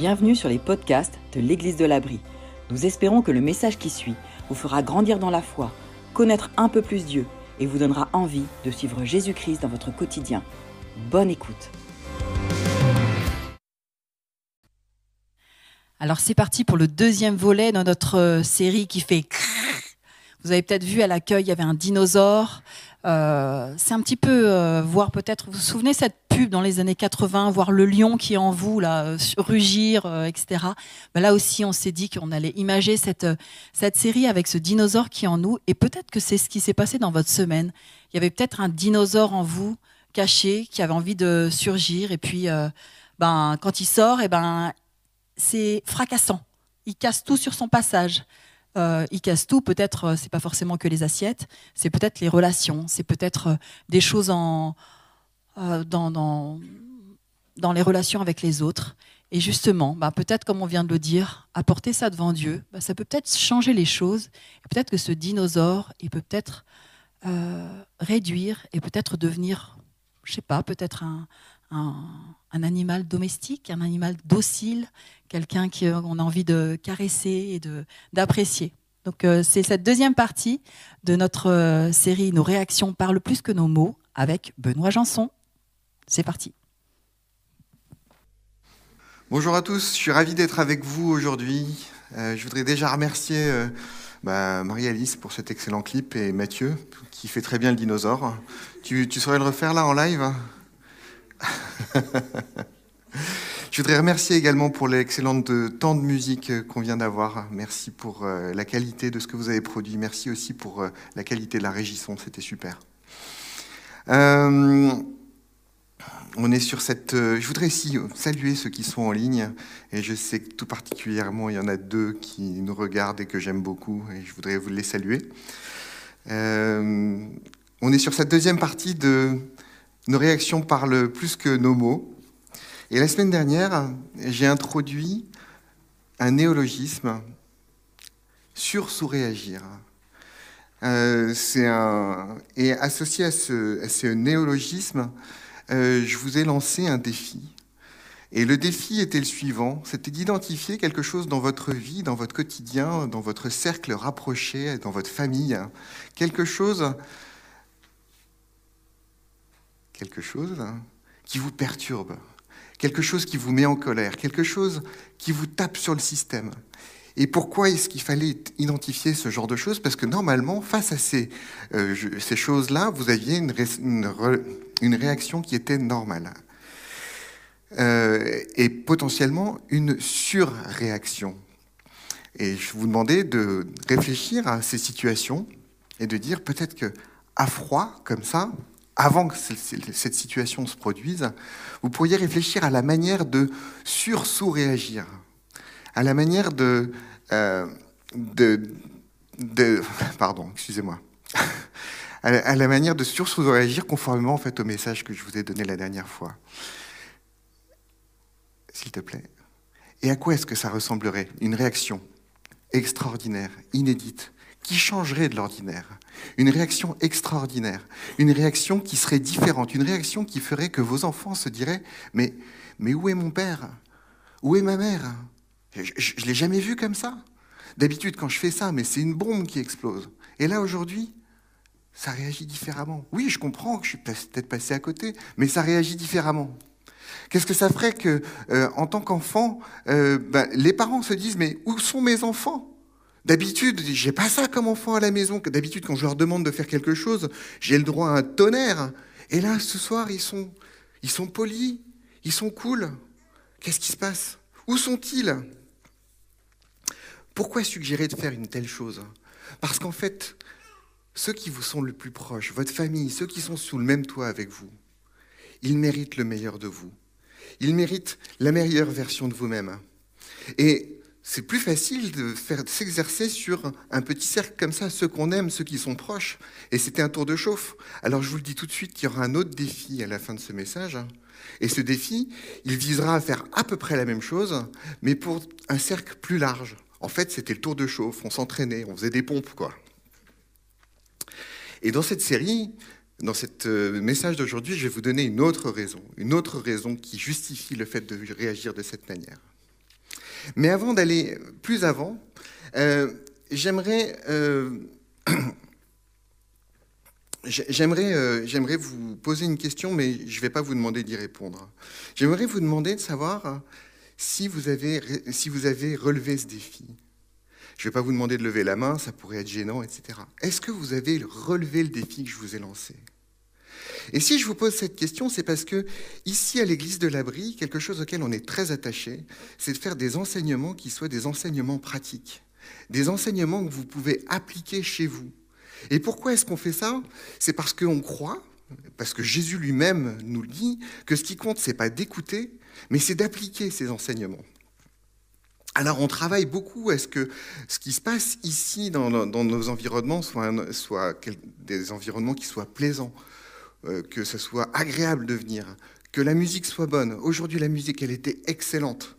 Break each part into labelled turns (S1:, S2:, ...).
S1: Bienvenue sur les podcasts de l'Église de l'Abri. Nous espérons que le message qui suit vous fera grandir dans la foi, connaître un peu plus Dieu et vous donnera envie de suivre Jésus-Christ dans votre quotidien. Bonne écoute.
S2: Alors c'est parti pour le deuxième volet de notre euh, série qui fait... Vous avez peut-être vu à l'accueil, il y avait un dinosaure. Euh, c'est un petit peu euh, voir peut-être, vous vous souvenez cette pub dans les années 80, voir le lion qui est en vous, là, euh, rugir, etc. Ben là aussi, on s'est dit qu'on allait imager cette, cette série avec ce dinosaure qui est en nous. Et peut-être que c'est ce qui s'est passé dans votre semaine. Il y avait peut-être un dinosaure en vous, caché, qui avait envie de surgir. Et puis, ben, quand il sort, et eh ben, c'est fracassant. Il casse tout sur son passage. Euh, il casse tout. Peut-être, euh, c'est pas forcément que les assiettes, c'est peut-être les relations, c'est peut-être euh, des choses en, dans, dans, les relations avec les autres. Et justement, bah, peut-être, comme on vient de le dire, apporter ça devant Dieu, bah, ça peut peut-être changer les choses. peut-être que ce dinosaure, il peut peut-être réduire et peut-être devenir, je sais pas, peut-être un, un, animal domestique, un animal docile, quelqu'un qu'on a envie de caresser et d'apprécier. Donc euh, c'est cette deuxième partie de notre euh, série Nos réactions parlent plus que nos mots avec Benoît Janson. C'est parti.
S3: Bonjour à tous, je suis ravi d'être avec vous aujourd'hui. Euh, je voudrais déjà remercier bah, Marie-Alice pour cet excellent clip et Mathieu qui fait très bien le dinosaure. Tu, tu saurais le refaire là en live? Je voudrais remercier également pour l'excellente temps de musique qu'on vient d'avoir. Merci pour euh, la qualité de ce que vous avez produit. Merci aussi pour euh, la qualité de la régisson. C'était super. Euh, on est sur cette. je voudrais aussi saluer ceux qui sont en ligne. Et je sais que tout particulièrement, il y en a deux qui nous regardent et que j'aime beaucoup. Et je voudrais vous les saluer. on est sur cette deuxième partie de nos réactions parlent plus que nos mots. Et la semaine dernière, j'ai introduit un néologisme sur sous-réagir. Euh. Et associé à ce, néologisme, euh, je vous ai lancé un défi. Et le défi était le suivant, c'était d'identifier quelque chose dans votre vie, dans votre quotidien, dans votre cercle rapproché, dans votre famille, quelque chose quelque chose qui vous perturbe, quelque chose qui vous met en colère, quelque chose qui vous tape sur le système. Et pourquoi est-ce qu'il fallait identifier ce genre de choses? Parce que normalement, face à ces, euh, choses-là, vous aviez une, une, réaction qui était normale. Euh, et potentiellement une surréaction. Et je vous demandais de réfléchir à ces situations et de dire peut-être que à froid, comme ça, avant que cette situation se produise, vous pourriez réfléchir à la manière de sur-sous-réagir, à la manière de, euh, pardon, excusez-moi, à la manière de sur-sous-réagir conformément en fait au message que je vous ai donné la dernière fois. S'il te plaît. Et à quoi est-ce que ça ressemblerait Une réaction extraordinaire, inédite, qui changerait de l'ordinaire. Une réaction extraordinaire, une réaction qui serait différente, une réaction qui ferait que vos enfants se diraient Mais, mais où est mon père? Où est ma mère? Je ne l'ai jamais vu comme ça. D'habitude, quand je fais ça, mais c'est une bombe qui explose. Et là, aujourd'hui, ça réagit différemment. Oui, je comprends que je suis peut-être passé à côté, mais ça réagit différemment. Qu'est-ce que ça ferait que, euh, en tant qu'enfant, euh, ben, les parents se disent mais où sont mes enfants? D'habitude, j'ai pas ça comme enfant à la maison. D'habitude, quand je leur demande de faire quelque chose, j'ai le droit à un tonnerre. Et là, ce soir, ils sont, ils sont polis, ils sont cool. Qu'est-ce qui se passe? Où sont-ils? Pourquoi suggérer de faire une telle chose? Parce qu'en fait, ceux qui vous sont le plus proches, votre famille, ceux qui sont sous le même toit avec vous, ils méritent le meilleur de vous. Ils méritent la meilleure version de vous-même. Et c'est plus facile de s'exercer sur un petit cercle comme ça, ceux qu'on aime, ceux qui sont proches. Et c'était un tour de chauffe. Alors je vous le dis tout de suite qu'il y aura un autre défi à la fin de ce message. Et ce défi, il visera à faire à peu près la même chose, mais pour un cercle plus large. En fait, c'était le tour de chauffe, on s'entraînait, on faisait des pompes, quoi. Et dans cette série, dans ce euh, message d'aujourd'hui, je vais vous donner une autre raison, une autre raison qui justifie le fait de réagir de cette manière. Mais avant d'aller plus avant, euh, j'aimerais euh, j'aimerais euh, j'aimerais vous poser une question, mais je ne vais pas vous demander d'y répondre. J'aimerais vous demander de savoir si vous avez si vous avez relevé ce défi. Je ne vais pas vous demander de lever la main, ça pourrait être gênant, etc. Est-ce que vous avez relevé le défi que je vous ai lancé? Et si je vous pose cette question, c'est parce que ici à l'église de l'Abri, quelque chose auquel on est très attaché, c'est de faire des enseignements qui soient des enseignements pratiques, des enseignements que vous pouvez appliquer chez vous. Et pourquoi est-ce qu'on fait ça? C'est parce qu'on croit, parce que Jésus lui-même nous le dit, que ce qui compte, c'est pas d'écouter, mais c'est d'appliquer ces enseignements. Alors on travaille beaucoup à ce que ce qui se passe ici dans, nos environnements soit, soit des environnements qui soient plaisants, que ce soit agréable de venir, que la musique soit bonne. Aujourd'hui, la musique, elle était excellente.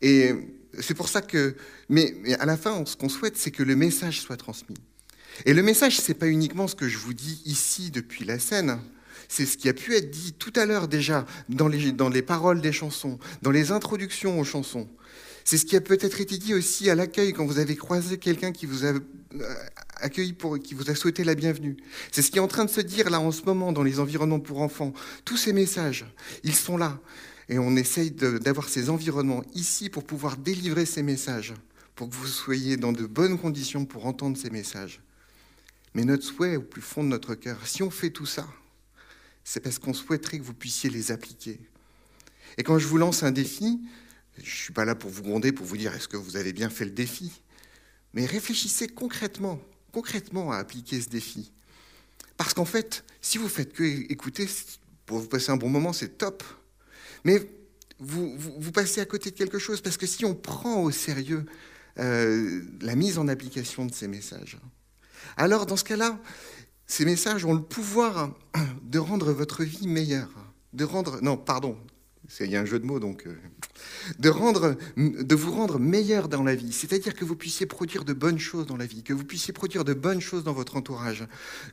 S3: Et c'est pour ça que, mais, à la fin, ce qu'on souhaite, c'est que le message soit transmis. Et le message, c'est pas uniquement ce que je vous dis ici depuis la scène. C'est ce qui a pu être dit tout à l'heure déjà dans les, dans les paroles des chansons, dans les introductions aux chansons. C'est ce qui a peut-être été dit aussi à l'accueil quand vous avez croisé quelqu'un qui vous a euh, accueilli pour, qui vous a souhaité la bienvenue. C'est ce qui est en train de se dire là en ce moment dans les environnements pour enfants. Tous ces messages, ils sont là. Et on essaye d'avoir ces environnements ici pour pouvoir délivrer ces messages, pour que vous soyez dans de bonnes conditions pour entendre ces messages. Mais notre souhait au plus fond de notre cœur, si on fait tout ça, c'est parce qu'on souhaiterait que vous puissiez les appliquer. Et quand je vous lance un défi, je ne suis pas là pour vous gronder, pour vous dire est-ce que vous avez bien fait le défi? Mais réfléchissez concrètement, concrètement à appliquer ce défi. Parce qu'en fait, si vous faites que écouter, pour vous passer un bon moment, c'est top. Mais vous, vous, passez à côté de quelque chose, parce que si on prend au sérieux euh, la mise en application de ces messages, alors dans ce cas-là, ces messages ont le pouvoir de rendre votre vie meilleure. De rendre, non, pardon, il y a un jeu de mots, donc euh, de, rendre, de vous rendre meilleur dans la vie, c'est-à-dire que vous puissiez produire de bonnes choses dans la vie, que vous puissiez produire de bonnes choses dans votre entourage,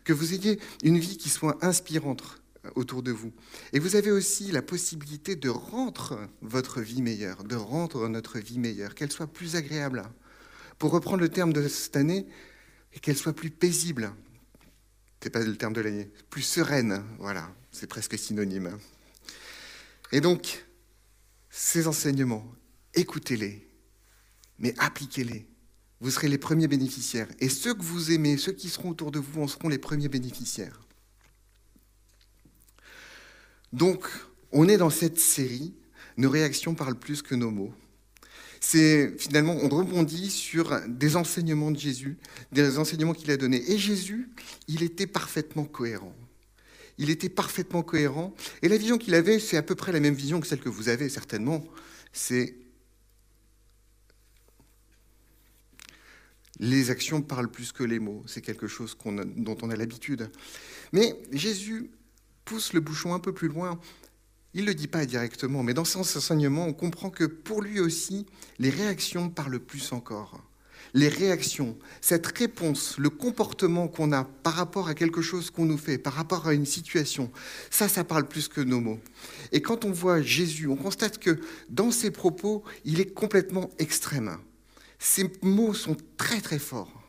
S3: que vous ayez une vie qui soit inspirante autour de vous. Et vous avez aussi la possibilité de rendre votre vie meilleure, de rendre notre vie meilleure, qu'elle soit plus agréable. Pour reprendre le terme de cette année, qu'elle soit plus paisible. C'est pas le terme de l'année, plus sereine, voilà, c'est presque synonyme. Et donc, ces enseignements, écoutez-les, mais appliquez-les. Vous serez les premiers bénéficiaires. Et ceux que vous aimez, ceux qui seront autour de vous, en seront les premiers bénéficiaires. Donc, on est dans cette série, nos réactions parlent plus que nos mots. C'est finalement, on rebondit sur des enseignements de Jésus, des enseignements qu'il a donnés. Et Jésus, il était parfaitement cohérent il était parfaitement cohérent. Et la vision qu'il avait, c'est à peu près la même vision que celle que vous avez, certainement. C'est les actions parlent plus que les mots. C'est quelque chose dont on a l'habitude. Mais Jésus pousse le bouchon un peu plus loin. Il ne le dit pas directement, mais dans son enseignement, on comprend que pour lui aussi, les réactions parlent plus encore les réactions, cette réponse, le comportement qu'on a par rapport à quelque chose qu'on nous fait, par rapport à une situation, ça, ça parle plus que nos mots. Et quand on voit Jésus, on constate que dans ses propos, il est complètement extrême. Ses mots sont très très forts.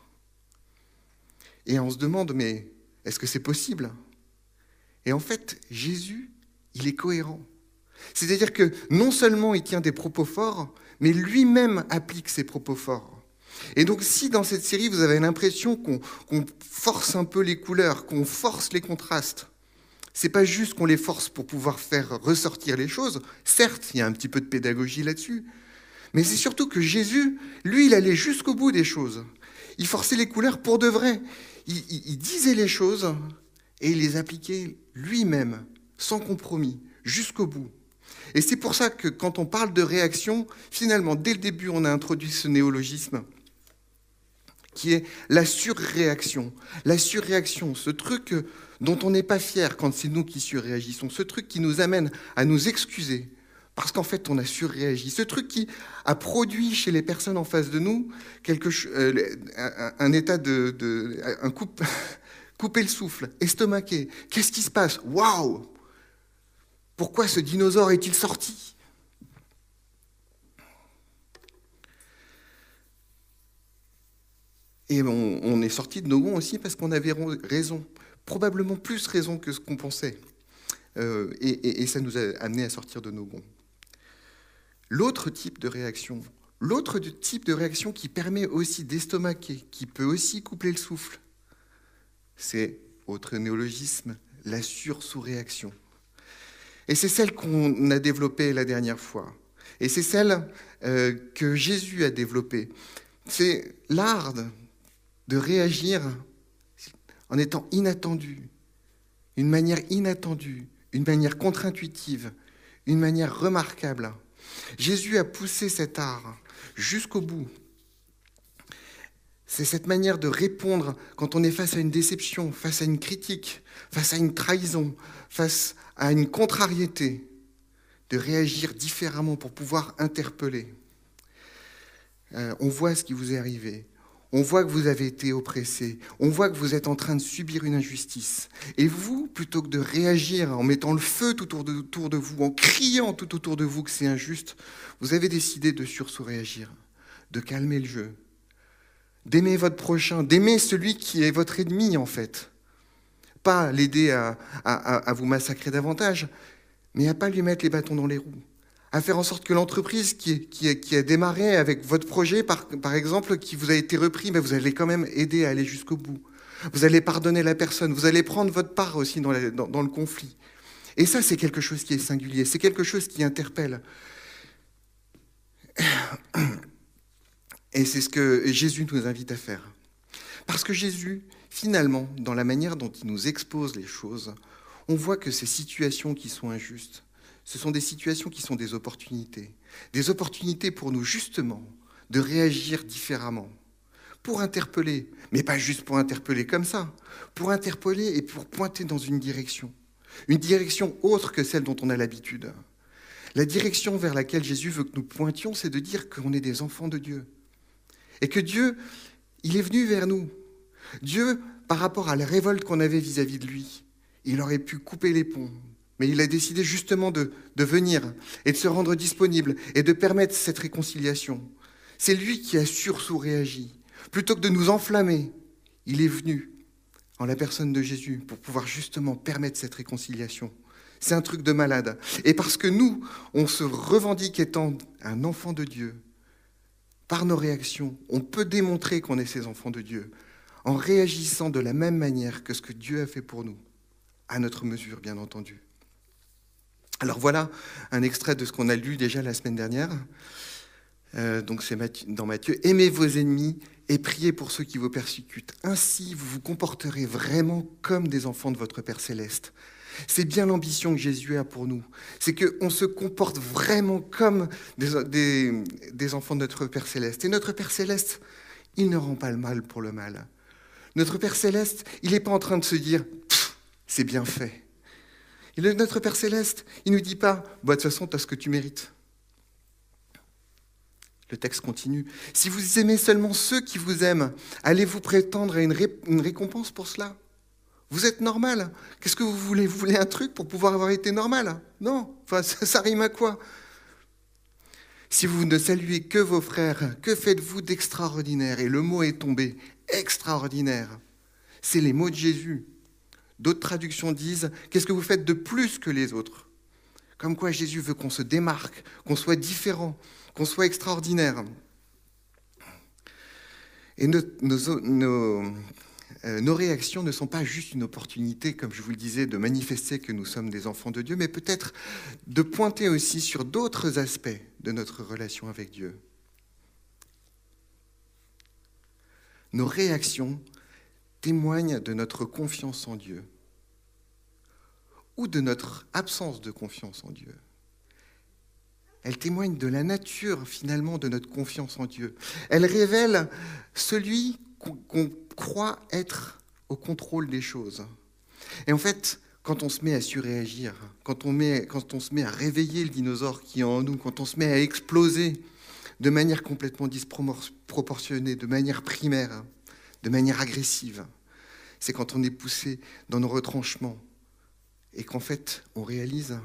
S3: Et on se demande, mais est-ce que c'est possible? Et en fait, Jésus, il est cohérent. C'est-à-dire que non seulement il tient des propos forts, mais lui-même applique ses propos forts. Et donc si dans cette série, vous avez l'impression qu'on force un peu les couleurs, qu'on force les contrastes, c'est pas juste qu'on les force pour pouvoir faire ressortir les choses. Certes, il y a un petit peu de pédagogie là-dessus, mais c'est surtout que Jésus, lui, il allait jusqu'au bout des choses. Il forçait les couleurs pour de vrai. il disait les choses et il les appliquait lui-même, sans compromis, jusqu'au bout. Et c'est pour ça que quand on parle de réaction, finalement, dès le début, on a introduit ce néologisme qui est la surréaction. La surréaction, ce truc dont on n'est pas fier quand c'est nous qui surréagissons, ce truc qui nous amène à nous excuser parce qu'en fait on a surréagi, ce truc qui a produit chez les personnes en face de nous quelque, euh, un, état de, couper le souffle, estomaqué. Qu'est-ce qui se passe? Waouh! Pourquoi ce dinosaure est-il sorti? Et on, est sorti de Nogon aussi parce qu'on avait raison, probablement plus raison que ce qu'on pensait. Euh, et, ça nous a amené à sortir de Nogon. L'autre type de réaction, l'autre type de réaction qui permet aussi d'estomaquer, qui peut aussi coupler le souffle, c'est, autre néologisme, la sursous-réaction. Et c'est celle qu'on a développée la dernière fois. Et c'est celle euh, que Jésus a développée. C'est l'art de réagir en étant inattendu, une manière inattendue, une manière contre-intuitive, une manière remarquable. Jésus a poussé cet art jusqu'au bout. C'est cette manière de répondre quand on est face à une déception, face à une critique, face à une trahison, face à une contrariété, de réagir différemment pour pouvoir interpeller. Euh, on voit ce qui vous est arrivé. On voit que vous avez été oppressé. On voit que vous êtes en train de subir une injustice. Et vous, plutôt que de réagir en mettant le feu tout autour de, vous, en criant tout autour de vous que c'est injuste, vous avez décidé de sursaut-réagir, de calmer le jeu, d'aimer votre prochain, d'aimer celui qui est votre ennemi en fait. Pas l'aider à, à vous massacrer davantage, mais à pas lui mettre les bâtons dans les roues à faire en sorte que l'entreprise qui, a démarré avec votre projet, par, exemple, qui vous a été repris, mais vous allez quand même aider à aller jusqu'au bout. Vous allez pardonner la personne, vous allez prendre votre part aussi dans, le conflit. Et ça, c'est quelque chose qui est singulier, c'est quelque chose qui interpelle. Et c'est ce que Jésus nous invite à faire. Parce que Jésus, finalement, dans la manière dont il nous expose les choses, on voit que ces situations qui sont injustes, ce sont des situations qui sont des opportunités. Des opportunités pour nous, justement, de réagir différemment. Pour interpeller, mais pas juste pour interpeller comme ça. Pour interpeller et pour pointer dans une direction. Une direction autre que celle dont on a l'habitude. La direction vers laquelle Jésus veut que nous pointions, c'est de dire qu'on est des enfants de Dieu. Et que Dieu, il est venu vers nous. Dieu, par rapport à la révolte qu'on avait vis-à-vis -vis de lui, il aurait pu couper les ponts, mais il a décidé justement de, venir et de se rendre disponible et de permettre cette réconciliation. C'est lui qui a sursous réagi. Plutôt que de nous enflammer, il est venu en la personne de Jésus pour pouvoir justement permettre cette réconciliation. C'est un truc de malade. Et parce que nous, on se revendique étant un enfant de Dieu, par nos réactions, on peut démontrer qu'on est ces enfants de Dieu en réagissant de la même manière que ce que Dieu a fait pour nous, à notre mesure, bien entendu. Alors voilà un extrait de ce qu'on a lu déjà la semaine dernière. Euh, donc c'est dans Matthieu. Aimez vos ennemis et priez pour ceux qui vous persécutent. Ainsi, vous vous comporterez vraiment comme des enfants de votre Père céleste. C'est bien l'ambition que Jésus a pour nous. C'est qu'on se comporte vraiment comme des, des, enfants de notre Père céleste. Et notre Père céleste, il ne rend pas le mal pour le mal. Notre Père céleste, il n'est pas en train de se dire, c'est bien fait. Notre Père céleste, il ne nous dit pas, de toute façon, tu as ce que tu mérites. Le texte continue. Si vous aimez seulement ceux qui vous aiment, allez-vous prétendre à une, récompense pour cela? Vous êtes normal. Qu'est-ce que vous voulez? Vous voulez un truc pour pouvoir avoir été normal? Non. Enfin, ça rime à quoi? Si vous ne saluez que vos frères, que faites-vous d'extraordinaire? Et le mot est tombé. Extraordinaire. C'est les mots de Jésus. D'autres traductions disent Qu'est-ce que vous faites de plus que les autres? Comme quoi Jésus veut qu'on se démarque, qu'on soit différent, qu'on soit extraordinaire. Et nos, euh, nos, réactions ne sont pas juste une opportunité, comme je vous le disais, de manifester que nous sommes des enfants de Dieu, mais peut-être de pointer aussi sur d'autres aspects de notre relation avec Dieu. Nos réactions témoigne de notre confiance en Dieu ou de notre absence de confiance en Dieu. Elle témoigne de la nature finalement de notre confiance en Dieu. Elle révèle celui qu'on croit être au contrôle des choses. Et en fait, quand on se met à surréagir, quand on, quand on se met à réveiller le dinosaure qui est en nous, quand on se met à exploser de manière complètement disproportionnée, de manière primaire, de manière agressive. C'est quand on est poussé dans nos retranchements et qu'en fait, on réalise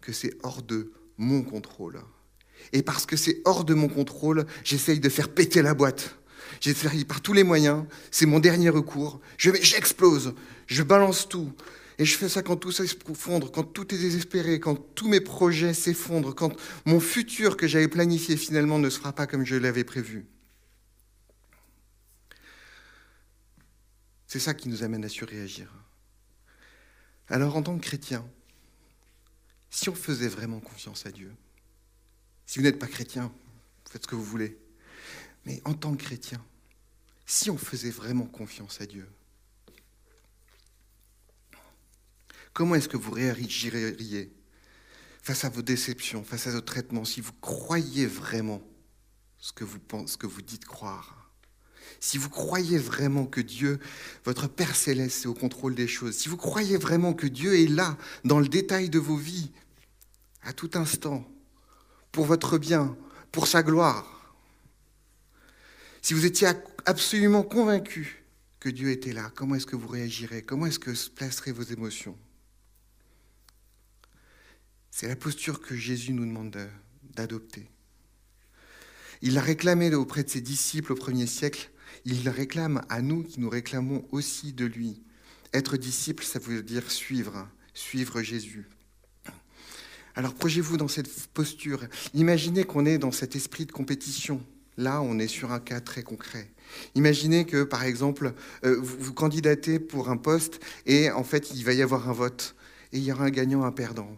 S3: que c'est hors de mon contrôle. Et parce que c'est hors de mon contrôle, j'essaye de faire péter la boîte. J'essaye par tous les moyens. C'est mon dernier recours. J'explose. Je balance tout. Et je fais ça quand tout s'effondre, quand tout est désespéré, quand tous mes projets s'effondrent, quand mon futur que j'avais planifié finalement ne se fera pas comme je l'avais prévu. C'est ça qui nous amène à surréagir. Alors en tant que chrétien, si on faisait vraiment confiance à Dieu, si vous n'êtes pas chrétien, faites ce que vous voulez, mais en tant que chrétien, si on faisait vraiment confiance à Dieu, comment est-ce que vous réagiriez face à vos déceptions, face à vos traitements, si vous croyez vraiment ce que vous, pensez, ce que vous dites croire? Si vous croyez vraiment que Dieu, votre Père céleste, est au contrôle des choses, si vous croyez vraiment que Dieu est là, dans le détail de vos vies, à tout instant, pour votre bien, pour sa gloire, si vous étiez absolument convaincu que Dieu était là, comment est-ce que vous réagirez? Comment est-ce que se placeraient vos émotions? C'est la posture que Jésus nous demande d'adopter. Il l'a réclamé auprès de ses disciples au premier siècle. Il réclame à nous qui nous réclamons aussi de lui. Être disciple, ça veut dire suivre, suivre Jésus. Alors projetez-vous dans cette posture. Imaginez qu'on est dans cet esprit de compétition. Là, on est sur un cas très concret. Imaginez que, par exemple, euh, vous, vous candidatez pour un poste et en fait, il va y avoir un vote et il y aura un gagnant, un perdant.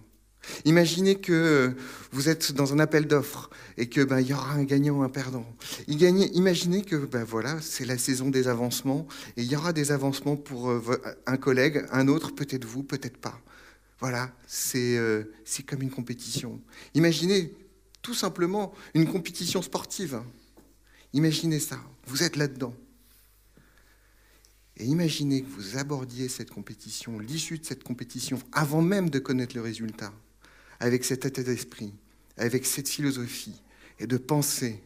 S3: Imaginez que vous êtes dans un appel d'offres et que ben, y aura un gagnant, un perdant. Imaginez que ben, voilà, c'est la saison des avancements et il y aura des avancements pour un collègue, un autre, peut-être vous, peut-être pas. Voilà, c'est euh, comme une compétition. Imaginez tout simplement une compétition sportive. Imaginez ça, vous êtes là-dedans. Et imaginez que vous abordiez cette compétition, l'issue de cette compétition, avant même de connaître le résultat, avec cet état d'esprit, avec cette philosophie, et de penser.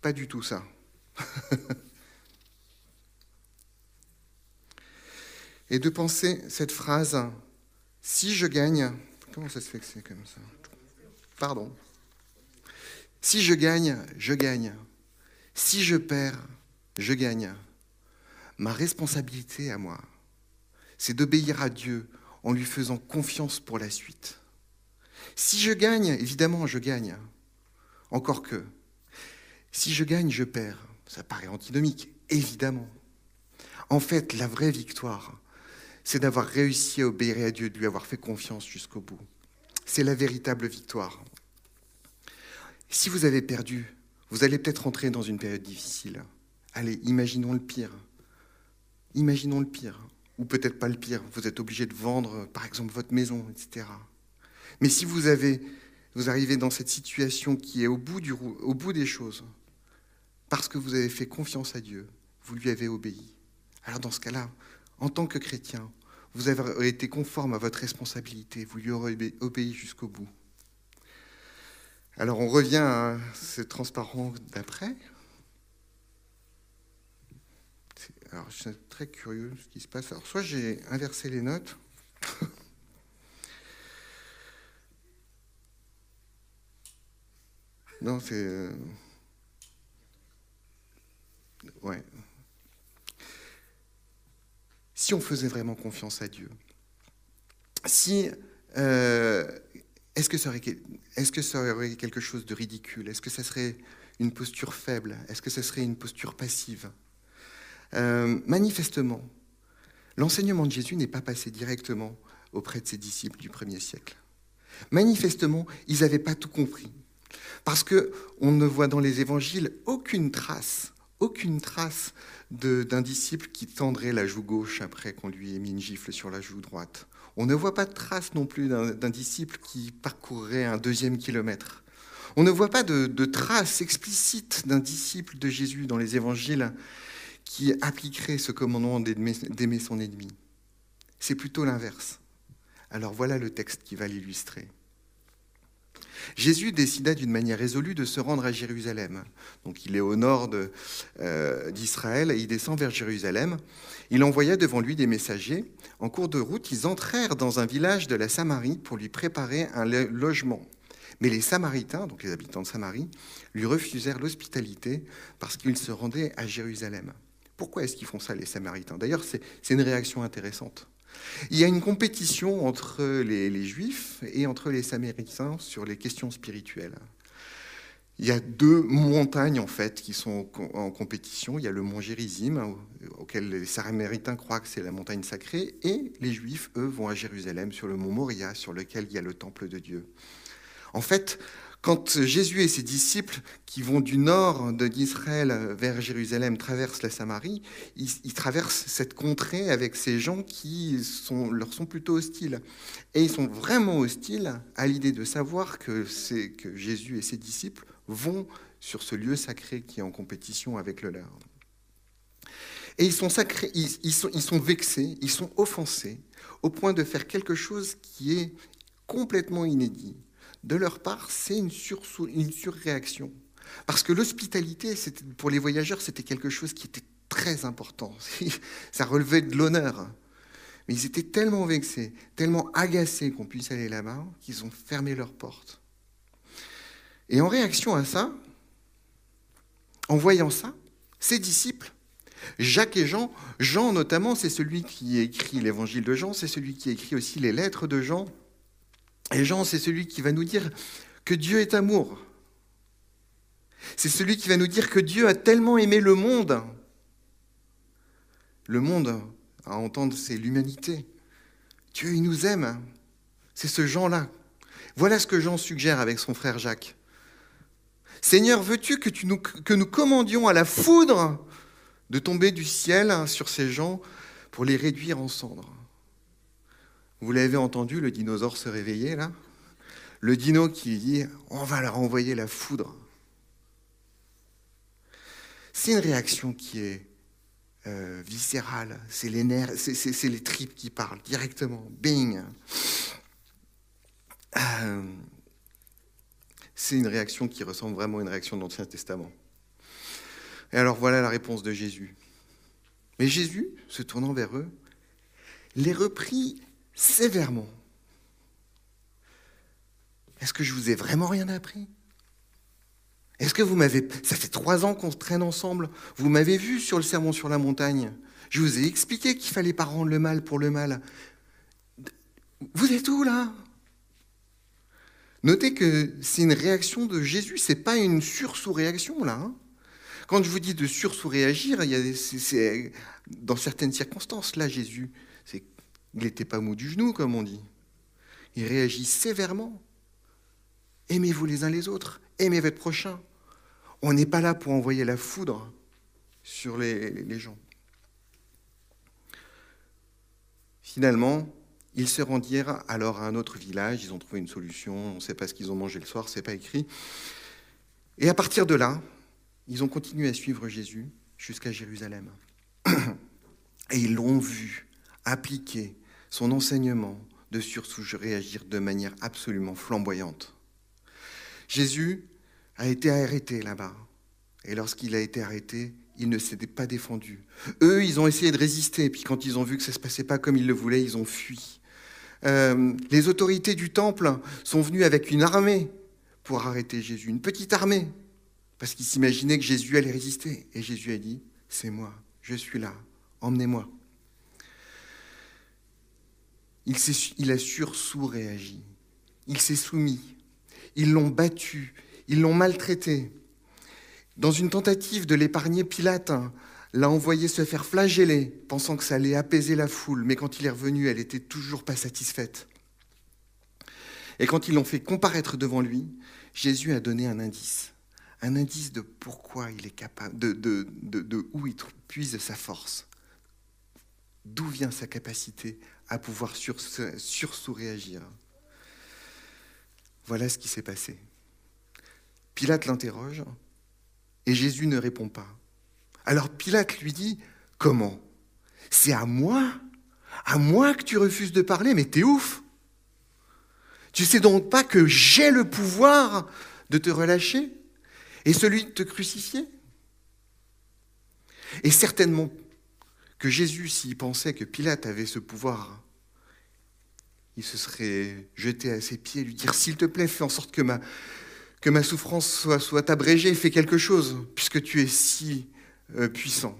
S3: Pas du tout ça. et de penser cette phrase, si je gagne, comment ça se fait que c'est comme ça? Pardon. Si je gagne, je gagne. Si je perds, je gagne. Ma responsabilité à moi, c'est d'obéir à Dieu en lui faisant confiance pour la suite. Si je gagne, évidemment, je gagne. Encore que, si je gagne, je perds. Ça paraît antinomique, évidemment. En fait, la vraie victoire, c'est d'avoir réussi à obéir à Dieu, de lui avoir fait confiance jusqu'au bout. C'est la véritable victoire. Si vous avez perdu, vous allez peut-être rentrer dans une période difficile. Allez, imaginons le pire. Imaginons le pire. Ou peut-être pas le pire. Vous êtes obligé de vendre, par exemple, votre maison, etc. Mais si vous, avez, vous arrivez dans cette situation qui est au bout, du, au bout des choses, parce que vous avez fait confiance à Dieu, vous lui avez obéi. Alors dans ce cas-là, en tant que chrétien, vous avez été conforme à votre responsabilité, vous lui aurez obéi jusqu'au bout. Alors on revient à ce transparent d'après. Alors je suis très curieux de ce qui se passe. Alors soit j'ai inversé les notes. non, c'est... Euh... Ouais. Si on faisait vraiment confiance à Dieu, si... Euh, est-ce que, ça est-ce que ça aurait quelque chose de ridicule? Est-ce que ça serait une posture faible? Est-ce que ça serait une posture passive? Euh, Manifestement, l'enseignement de Jésus n'est pas passé directement auprès de ses disciples du premier siècle. Manifestement, ils n'avaient pas tout compris. Parce qu'on ne voit dans les évangiles aucune trace, aucune trace d'un disciple qui tendrait la joue gauche après qu'on lui ait mis une gifle sur la joue droite. On ne voit pas de trace non plus d'un disciple qui parcourrait un deuxième kilomètre. On ne voit pas de, de trace explicite d'un disciple de Jésus dans les évangiles qui appliquerait ce commandement d'aimer son ennemi. C'est plutôt l'inverse. Alors voilà le texte qui va l'illustrer. Jésus décida d'une manière résolue de se rendre à Jérusalem. Donc il est au nord d'Israël euh, et il descend vers Jérusalem. Il envoya devant lui des messagers. En cours de route, ils entrèrent dans un village de la Samarie pour lui préparer un logement. Mais les Samaritains, donc les habitants de Samarie, lui refusèrent l'hospitalité parce qu'ils se rendaient à Jérusalem. Pourquoi est-ce qu'ils font ça, les Samaritains? D'ailleurs, c'est une réaction intéressante. Il y a une compétition entre les, Juifs et entre les Samaritains sur les questions spirituelles. Il y a deux montagnes en fait qui sont en compétition. Il y a le mont Gérizim, auquel les Samaritains croient que c'est la montagne sacrée, et les Juifs, eux, vont à Jérusalem sur le mont Moria, sur lequel il y a le temple de Dieu. En fait, quand Jésus et ses disciples qui vont du nord d'Israël vers Jérusalem traversent la Samarie, ils, traversent cette contrée avec ces gens qui leur sont plutôt hostiles. Et ils sont vraiment hostiles à l'idée de savoir que, Jésus et ses disciples vont sur ce lieu sacré qui est en compétition avec le leur. Et ils sont vexés, ils sont offensés, au point de faire quelque chose qui est complètement inédit. De leur part, c'est une, surréaction. Parce que l'hospitalité, pour les voyageurs, c'était quelque chose qui était très important. Ça relevait de l'honneur. Mais ils étaient tellement vexés, tellement agacés qu'on puisse aller là-bas, qu'ils ont fermé leurs portes. Et en réaction à ça, en voyant ça, ses disciples, Jacques et Jean, Jean notamment, c'est celui qui écrit l'évangile de Jean, c'est celui qui écrit aussi les lettres de Jean. Et Jean, c'est celui qui va nous dire que Dieu est amour. C'est celui qui va nous dire que Dieu a tellement aimé le monde. Le monde, à entendre, c'est l'humanité. Dieu, il nous aime. C'est ce Jean-là. Voilà ce que Jean suggère avec son frère Jacques. Seigneur, veux-tu que, nous, que nous commandions à la foudre de tomber du ciel sur ces gens pour les réduire en cendres? Vous l'avez entendu, le dinosaure se réveiller là Le dino qui dit on va leur envoyer la foudre. C'est une réaction qui est euh, viscérale, c'est les nerfs, c'est les tripes qui parlent directement. Bing euh, c'est une réaction qui ressemble vraiment à une réaction de l'Ancien Testament. Et alors voilà la réponse de Jésus. Mais Jésus, se tournant vers eux, les reprit sévèrement. Est-ce que je vous ai vraiment rien appris? Est-ce que vous m'avez... Ça fait trois ans qu'on traîne ensemble. Vous m'avez vu sur le sermon sur la montagne. Je vous ai expliqué qu'il fallait pas rendre le mal pour le mal. Vous êtes où là? Notez que c'est une réaction de Jésus, c'est pas une sursous-réaction là. Hein. Quand je vous dis de sursous-réagir, il y a, dans certaines circonstances, là, Jésus, il n'était pas mou du genou, comme on dit. Il réagit sévèrement. Aimez-vous les uns les autres, aimez votre prochain. On n'est pas là pour envoyer la foudre sur les gens. Finalement, ils se rendirent alors à un autre village, ils ont trouvé une solution, on ne sait pas ce qu'ils ont mangé le soir, c'est pas écrit. Et à partir de là, ils ont continué à suivre Jésus jusqu'à Jérusalem. Et ils l'ont vu appliquer son enseignement de surtout réagir de manière absolument flamboyante. Jésus a été arrêté là-bas. Et lorsqu'il a été arrêté, il ne s'était pas défendu. Eux, ils ont essayé de résister, puis quand ils ont vu que ça ne se passait pas comme ils le voulaient, ils ont fui. Euh, les autorités du temple sont venues avec une armée pour arrêter Jésus, une petite armée, parce qu'ils s'imaginaient que Jésus allait résister. Et Jésus a dit, c'est moi, je suis là, emmenez-moi. Il, a sursous réagi, il s'est soumis, ils l'ont battu, ils l'ont maltraité. Dans une tentative de l'épargner, Pilate l'a envoyé se faire flageller, pensant que ça allait apaiser la foule, mais quand il est revenu, elle n'était toujours pas satisfaite. Et quand ils l'ont fait comparaître devant lui, Jésus a donné un indice, un indice de pourquoi il est capable, de, de, il puise sa force, d'où vient sa capacité à pouvoir sursous-réagir. Voilà ce qui s'est passé. Pilate l'interroge et Jésus ne répond pas. Alors Pilate lui dit, comment? C'est à moi À moi que tu refuses de parler Mais t'es ouf Tu sais donc pas que j'ai le pouvoir de te relâcher et celui de te crucifier? Et certainement que Jésus, s'il pensait que Pilate avait ce pouvoir, il se serait jeté à ses pieds, lui dire S'il te plaît, fais en sorte que ma, que ma souffrance soit, soit abrégée, fais quelque chose, puisque tu es si euh, puissant.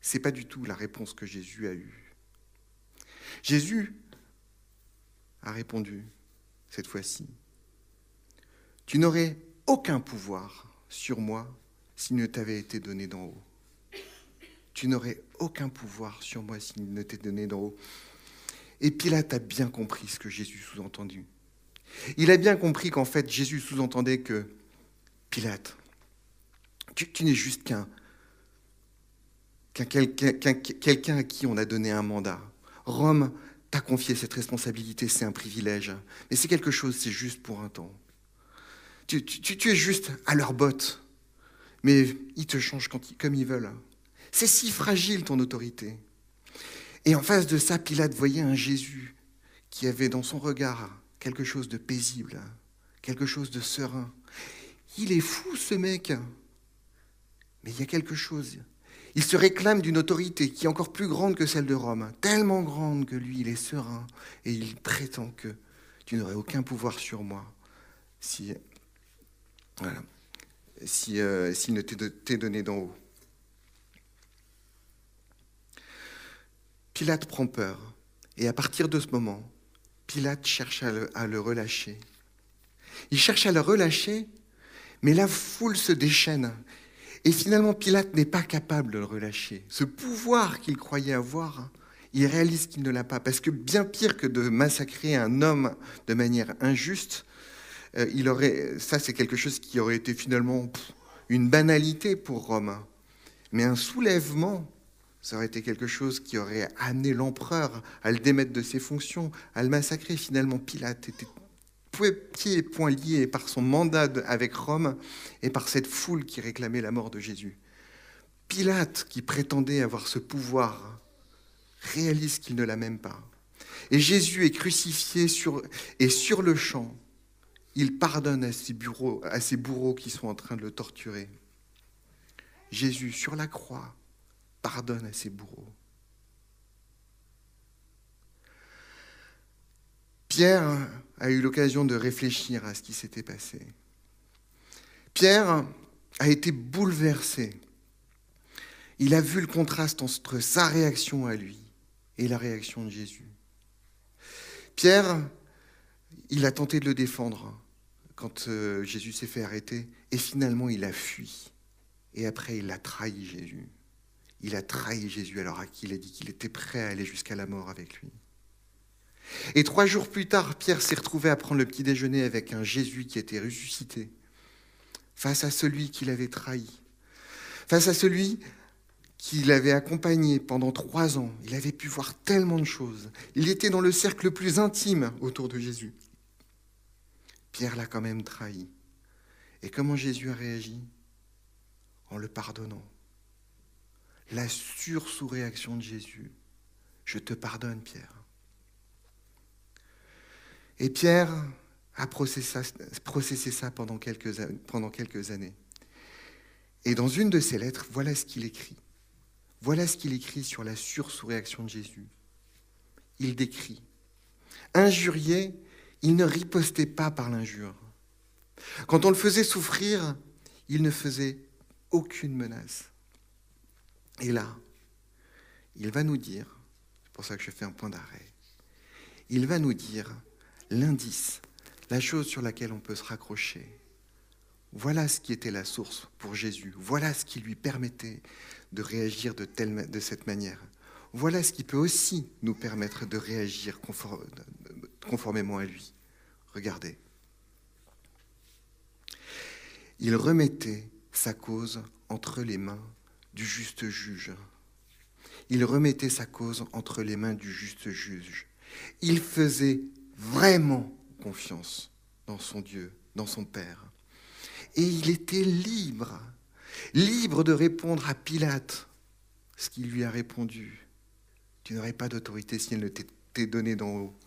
S3: Ce n'est pas du tout la réponse que Jésus a eue. Jésus a répondu cette fois-ci Tu n'aurais aucun pouvoir sur moi s'il ne t'avait été donné d'en haut. Tu n'aurais aucun pouvoir sur moi s'il ne t'était donné d'en haut. Et Pilate a bien compris ce que Jésus sous-entendu. Il a bien compris qu'en fait, Jésus sous-entendait que Pilate, tu, n'es juste qu'un quelqu'un à qui on a donné un mandat. Rome t'a confié cette responsabilité, c'est un privilège. Mais c'est quelque chose, c'est juste pour un temps. Tu, es juste à leur botte, mais ils te changent comme ils veulent. C'est si fragile ton autorité. Et en face de ça, Pilate voyait un Jésus qui avait dans son regard quelque chose de paisible, quelque chose de serein. Il est fou ce mec. Mais il y a quelque chose. Il se réclame d'une autorité qui est encore plus grande que celle de Rome, tellement grande que lui, il est serein et il prétend que tu n'aurais aucun pouvoir sur moi si, euh, s'il ne t'est donné d'en haut. Pilate prend peur. Et à partir de ce moment, Pilate cherche à le, relâcher. Il cherche à le relâcher, mais la foule se déchaîne. Et finalement, Pilate n'est pas capable de le relâcher. Ce pouvoir qu'il croyait avoir, il réalise qu'il ne l'a pas. Parce que bien pire que de massacrer un homme de manière injuste, euh, ça c'est quelque chose qui aurait été finalement une banalité pour Rome. Mais un soulèvement ça aurait été quelque chose qui aurait amené l'empereur à le démettre de ses fonctions, à le massacrer. Finalement, Pilate était pieds et poings liés par son mandat avec Rome et par cette foule qui réclamait la mort de Jésus. Pilate, qui prétendait avoir ce pouvoir, réalise qu'il ne l'a même pas. Et Jésus est crucifié sur, et sur le champ, il pardonne à ses, bureaux, à ses bourreaux qui sont en train de le torturer. Jésus, sur la croix, pardonne à ses bourreaux. Pierre a eu l'occasion de réfléchir à ce qui s'était passé. Pierre a été bouleversé. Il a vu le contraste entre sa réaction à lui et la réaction de Jésus. Pierre, il a tenté de le défendre quand euh, Jésus s'est fait arrêter, et finalement il a fui. Et après, il a trahi Jésus il a trahi Jésus alors à qui il a dit qu'il était prêt à aller jusqu'à la mort avec lui. Et trois jours plus tard, Pierre s'est retrouvé à prendre le petit déjeuner avec un Jésus qui était ressuscité, face à celui qu'il avait trahi, face à celui qu'il avait accompagné pendant trois ans. Il avait pu voir tellement de choses. Il était dans le cercle le plus intime autour de Jésus. Pierre l'a quand même trahi. Et comment Jésus a réagi? En le pardonnant la sur-sous-réaction de Jésus. Je te pardonne, Pierre. Et Pierre a processé ça, pendant, quelques, années. Et dans une de ses lettres, voilà ce qu'il écrit. Voilà ce qu'il écrit sur la sur-sous-réaction de Jésus. Il décrit Injurié, il ne ripostait pas par l'injure. Quand on le faisait souffrir, il ne faisait aucune menace. Et là, il va nous dire, c'est pour ça que je fais un point d'arrêt, il va nous dire l'indice, la chose sur laquelle on peut se raccrocher. Voilà ce qui était la source pour Jésus. Voilà ce qui lui permettait de réagir de, cette manière. Voilà ce qui peut aussi nous permettre de réagir conformément à lui. Regardez. Il remettait sa cause entre les mains du juste juge. Il remettait sa cause entre les mains du juste juge. Il faisait vraiment confiance dans son Dieu, dans son Père. Et il était libre, libre de répondre à Pilate ce qu'il lui a répondu. Tu n'aurais pas d'autorité si elle ne t'était donnée d'en haut.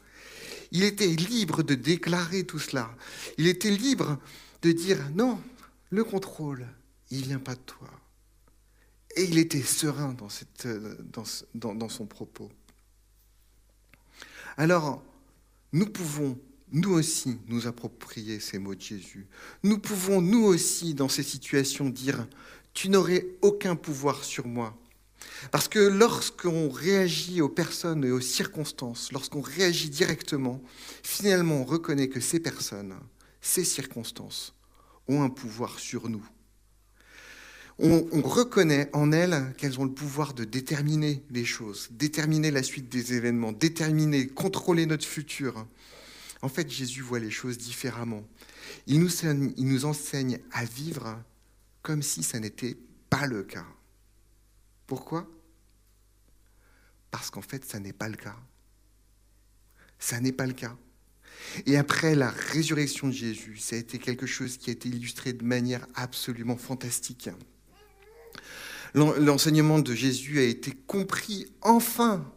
S3: Il était libre de déclarer tout cela. Il était libre de dire non, le contrôle, il vient pas de toi. Et il était serein dans, son propos. Alors, nous pouvons nous aussi nous approprier ces mots de Jésus. Nous pouvons nous aussi, dans ces situations, dire, tu n'aurais aucun pouvoir sur moi. Parce que lorsqu'on réagit aux personnes et aux circonstances, lorsqu'on réagit directement, finalement on reconnaît que ces personnes, ces circonstances, ont un pouvoir sur nous. On, on reconnaît en elles qu'elles ont le pouvoir de déterminer les choses, déterminer la suite des événements, déterminer, contrôler notre futur. En fait, Jésus voit les choses différemment. Il nous enseigne à vivre comme si ça n'était pas le cas. Pourquoi? Parce qu'en fait, ça n'est pas le cas. Ça n'est pas le cas. Et après la résurrection de Jésus, ça a été quelque chose qui a été illustré de manière absolument fantastique. L'enseignement de Jésus a été compris enfin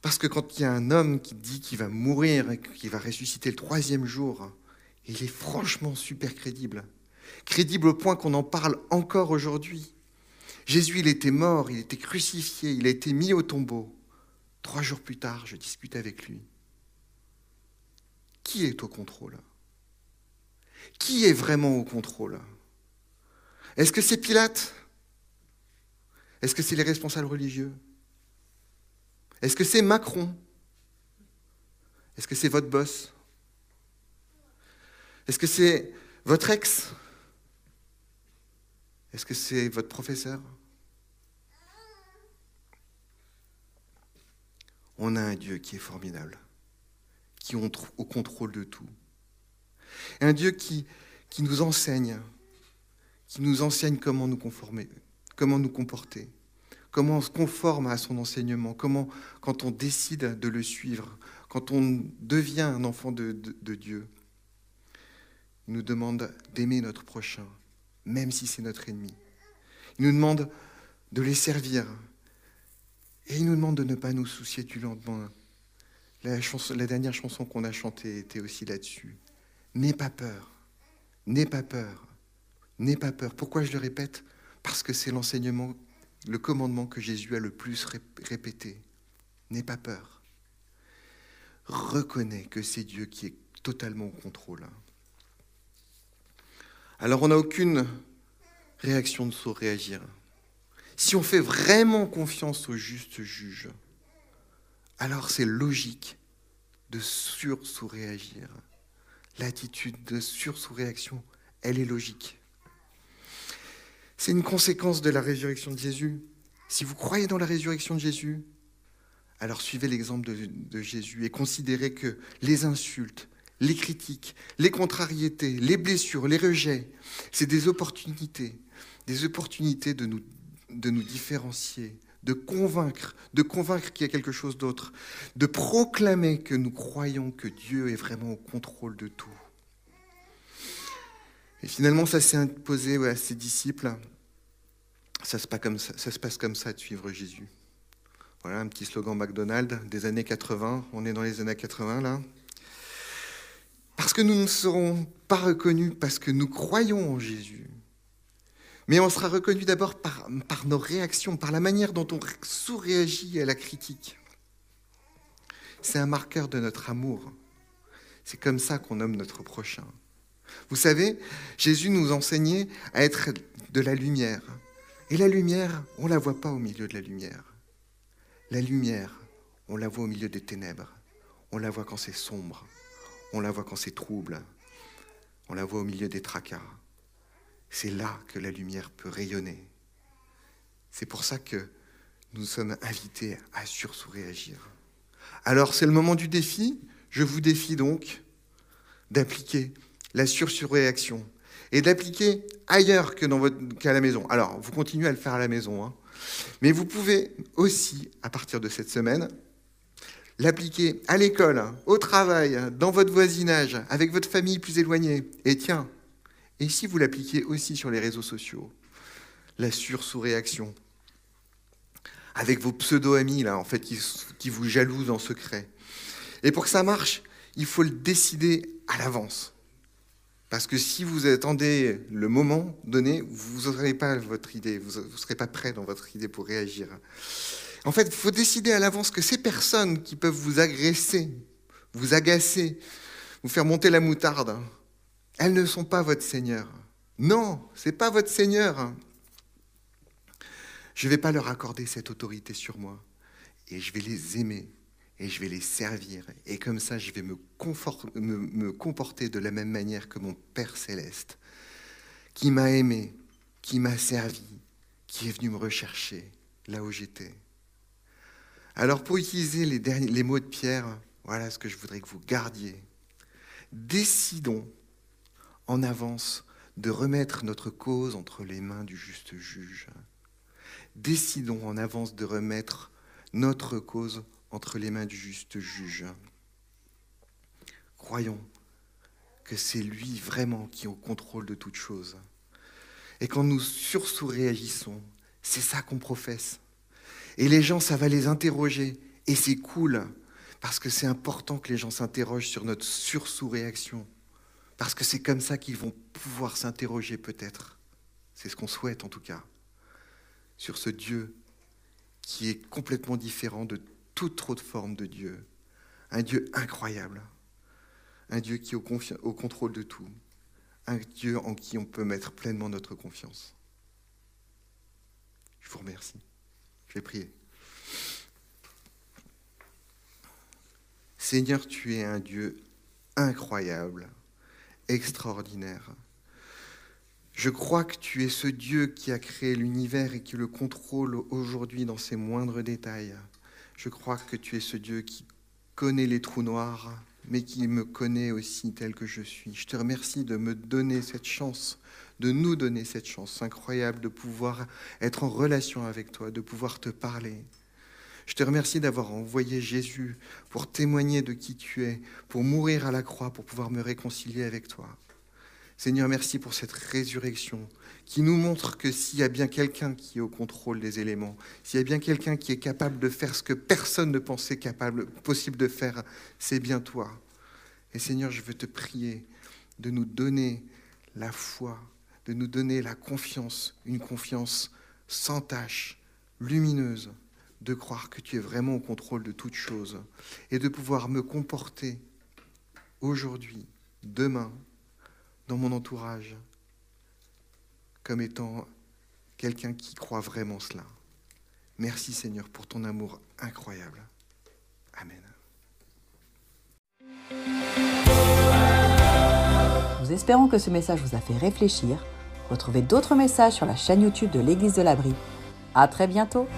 S3: parce que quand il y a un homme qui dit qu'il va mourir et qu'il va ressusciter le troisième jour, il est franchement super crédible. Crédible au point qu'on en parle encore aujourd'hui. Jésus, il était mort, il était crucifié, il a été mis au tombeau. Trois jours plus tard, je discute avec lui. Qui est au contrôle? Qui est vraiment au contrôle? Est-ce que c'est Pilate? Est-ce que c'est les responsables religieux? Est-ce que c'est Macron? Est-ce que c'est votre boss? Est-ce que c'est votre ex? Est-ce que c'est votre professeur? On a un Dieu qui est formidable, qui est au contrôle de tout. Un Dieu qui, qui nous enseigne, qui nous enseigne comment nous conformer, comment nous comporter? Comment on se conforme à son enseignement, comment, quand on décide de le suivre, quand on devient un enfant de, Dieu, il nous demande d'aimer notre prochain, même si c'est notre ennemi. Il nous demande de les servir. Et il nous demande de ne pas nous soucier du lendemain. La, la dernière chanson qu'on a chantée était aussi là-dessus. N'aie pas peur. N'aie pas peur. N'aie pas peur. Pourquoi je le répète? Parce que c'est l'enseignement le commandement que Jésus a le plus répété. N'aie pas peur. Reconnais que c'est Dieu qui est totalement au contrôle. Alors on n'a aucune réaction de saut réagir. Si on fait vraiment confiance au juste juge, alors c'est logique de sur-sous-réagir. L'attitude de sur-sous-réaction, elle est logique. C'est une conséquence de la résurrection de Jésus. Si vous croyez dans la résurrection de Jésus, alors suivez l'exemple de, Jésus et considérez que les insultes, les critiques, les contrariétés, les blessures, les rejets, c'est des opportunités, des opportunités de nous, de nous différencier, de convaincre, de convaincre qu'il y a quelque chose d'autre, de proclamer que nous croyons que Dieu est vraiment au contrôle de tout. Et finalement, ça s'est imposé à ses disciples. Ça se, passe comme ça, de suivre Jésus. Voilà un petit slogan McDonald's des années 80. On est dans les années 80 là. Parce que nous ne serons pas reconnus parce que nous croyons en Jésus. Mais on sera reconnu d'abord par, par nos réactions, par la manière dont on sous-réagit à la critique. C'est un marqueur de notre amour. C'est comme ça qu'on nomme notre prochain. Vous savez, Jésus nous enseignait à être de la lumière. Et la lumière, on ne la voit pas au milieu de la lumière. La lumière, on la voit au milieu des ténèbres. On la voit quand c'est sombre. On la voit quand c'est trouble. On la voit au milieu des tracas. C'est là que la lumière peut rayonner. C'est pour ça que nous sommes invités à sursous-réagir. Alors c'est le moment du défi. Je vous défie donc d'appliquer la sursurréaction et d'appliquer ailleurs que dans qu'à la maison. Alors, vous continuez à le faire à la maison, hein. mais vous pouvez aussi, à partir de cette semaine, l'appliquer à l'école, au travail, dans votre voisinage, avec votre famille plus éloignée. Et tiens, et si vous l'appliquez aussi sur les réseaux sociaux, la sursurréaction, avec vos pseudo-amis, là, en fait, qui vous jalousent en secret. Et pour que ça marche, il faut le décider à l'avance. Parce que si vous attendez le moment donné, vous n'aurez pas votre idée, vous ne serez pas prêt dans votre idée pour réagir. En fait, il faut décider à l'avance que ces personnes qui peuvent vous agresser, vous agacer, vous faire monter la moutarde. Elles ne sont pas votre Seigneur. Non, c'est pas votre Seigneur. Je ne vais pas leur accorder cette autorité sur moi. Et je vais les aimer. Et je vais les servir. Et comme ça, je vais me, comporter de la même manière que mon Père céleste, qui m'a aimé, qui m'a servi, qui est venu me rechercher là où j'étais. Alors pour utiliser les, les mots de Pierre, voilà ce que je voudrais que vous gardiez. Décidons en avance de remettre notre cause entre les mains du juste juge décidons en avance de remettre notre cause entre les mains du juste juge. Croyons que c'est lui vraiment qui est au contrôle de toute chose. Et quand nous sursous-réagissons, c'est ça qu'on professe. Et les gens, ça va les interroger. Et c'est cool, parce que c'est important que les gens s'interrogent sur notre sursous-réaction. Parce que c'est comme ça qu'ils vont pouvoir s'interroger peut-être. C'est ce qu'on souhaite en tout cas sur ce Dieu qui est complètement différent de toute autre forme de Dieu. Un Dieu incroyable, un Dieu qui est au, contrôle de tout, un Dieu en qui on peut mettre pleinement notre confiance. Je vous remercie. Je vais prier. Seigneur, tu es un Dieu incroyable, extraordinaire. Je crois que tu es ce Dieu qui a créé l'univers et qui le contrôle aujourd'hui dans ses moindres détails. Je crois que tu es ce Dieu qui connaît les trous noirs, mais qui me connaît aussi tel que je suis. Je te remercie de me donner cette chance, de nous donner cette chance incroyable de pouvoir être en relation avec toi, de pouvoir te parler. Je te remercie d'avoir envoyé Jésus pour témoigner de qui tu es, pour mourir à la croix, pour pouvoir me réconcilier avec toi. Seigneur, merci pour cette résurrection qui nous montre que s'il y a bien quelqu'un qui est au contrôle des éléments, s'il y a bien quelqu'un qui est capable de faire ce que personne ne pensait capable, possible de faire, c'est bien toi. Et Seigneur, je veux te prier de nous donner la foi, de nous donner la confiance, une confiance sans tâche, lumineuse, de croire que tu es vraiment au contrôle de toutes choses et de pouvoir me comporter aujourd'hui, demain, dans mon entourage comme étant quelqu'un qui croit vraiment cela. Merci Seigneur pour ton amour incroyable. Amen.
S1: Nous espérons que ce message vous a fait réfléchir. Retrouvez d'autres messages sur la chaîne YouTube de l'Église de l'Abri. À très bientôt!